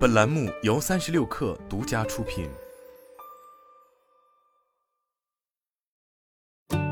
本栏目由三十六氪独家出品。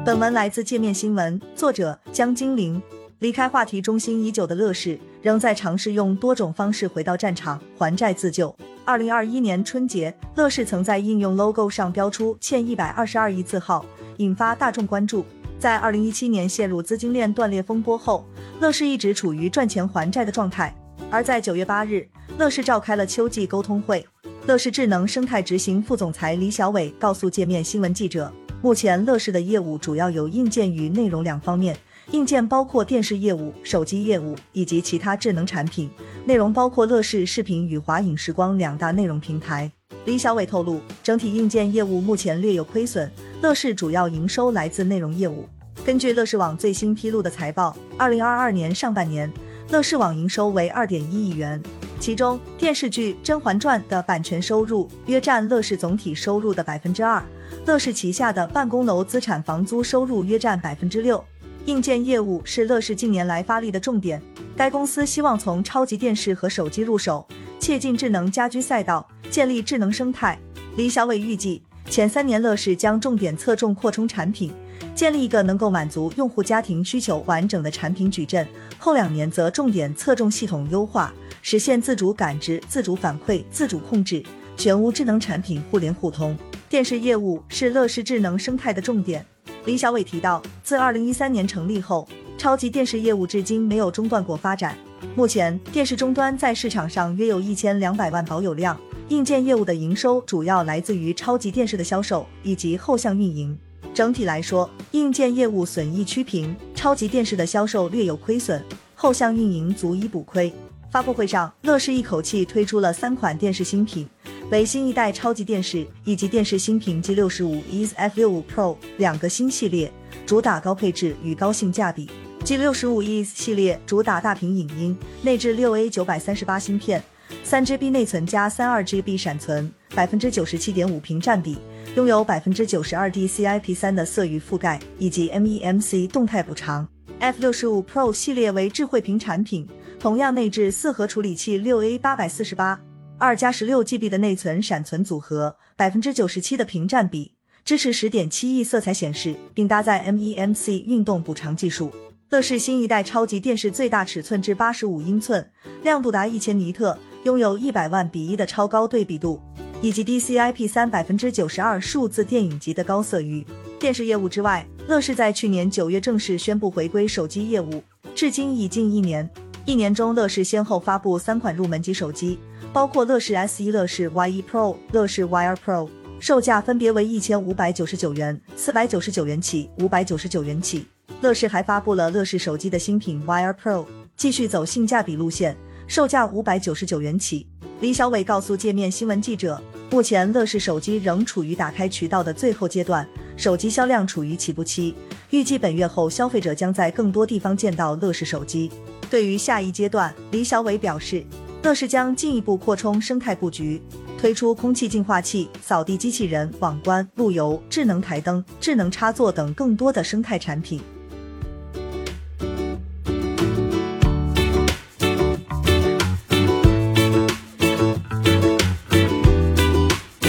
本文来自界面新闻，作者江金玲。离开话题中心已久的乐视，仍在尝试用多种方式回到战场，还债自救。二零二一年春节，乐视曾在应用 logo 上标出欠一百二十二亿字号，引发大众关注。在二零一七年陷入资金链断裂风波后，乐视一直处于赚钱还债的状态。而在九月八日，乐视召开了秋季沟通会，乐视智能生态执行副总裁李小伟告诉界面新闻记者，目前乐视的业务主要有硬件与内容两方面。硬件包括电视业务、手机业务以及其他智能产品；内容包括乐视视频与华影时光两大内容平台。李小伟透露，整体硬件业务目前略有亏损，乐视主要营收来自内容业务。根据乐视网最新披露的财报，二零二二年上半年，乐视网营收为二点一亿元，其中电视剧《甄嬛传》的版权收入约占乐视总体收入的百分之二，乐视旗下的办公楼资产房租收入约占百分之六。硬件业务是乐视近年来发力的重点，该公司希望从超级电视和手机入手，切进智能家居赛道，建立智能生态。李小伟预计，前三年乐视将重点侧重扩充产品，建立一个能够满足用户家庭需求完整的产品矩阵；后两年则重点侧重系统优化，实现自主感知、自主反馈、自主控制，全屋智能产品互联互通。电视业务是乐视智能生态的重点。李小伟提到，自二零一三年成立后，超级电视业务至今没有中断过发展。目前，电视终端在市场上约有一千两百万保有量。硬件业务的营收主要来自于超级电视的销售以及后向运营。整体来说，硬件业务损益趋平，超级电视的销售略有亏损，后向运营足以补亏。发布会上，乐视一口气推出了三款电视新品。为新一代超级电视以及电视新品 G 六十五 is F 六五 Pro 两个新系列，主打高配置与高性价比。G 六十五 is 系列主打大屏影音，内置六 A 九百三十八芯片，三 GB 内存加三二 GB 闪存，百分之九十七点五屏占比，拥有百分之九十二 DCI-P 三的色域覆盖以及 MEMC 动态补偿。F 六十五 Pro 系列为智慧屏产品，同样内置四核处理器六 A 八百四十八。二加十六 GB 的内存闪存组合，百分之九十七的屏占比，支持十点七亿色彩显示，并搭载 MEMC 运动补偿技术。乐视新一代超级电视最大尺寸至八十五英寸，亮度达一千尼特，拥有一百万比一的超高对比度，以及 DCI-P 三百分之九十二数字电影级的高色域。电视业务之外，乐视在去年九月正式宣布回归手机业务，至今已近一年。一年中，乐视先后发布三款入门级手机。包括乐视 S 一、乐视 Y 一 Pro、乐视 Y 二 Pro，售价分别为一千五百九十九元、四百九十九元起、五百九十九元起。乐视还发布了乐视手机的新品 Y 二 Pro，继续走性价比路线，售价五百九十九元起。李小伟告诉界面新闻记者，目前乐视手机仍处于打开渠道的最后阶段，手机销量处于起步期，预计本月后消费者将在更多地方见到乐视手机。对于下一阶段，李小伟表示。乐视将进一步扩充生态布局，推出空气净化器、扫地机器人、网关、路由、智能台灯、智能插座等更多的生态产品。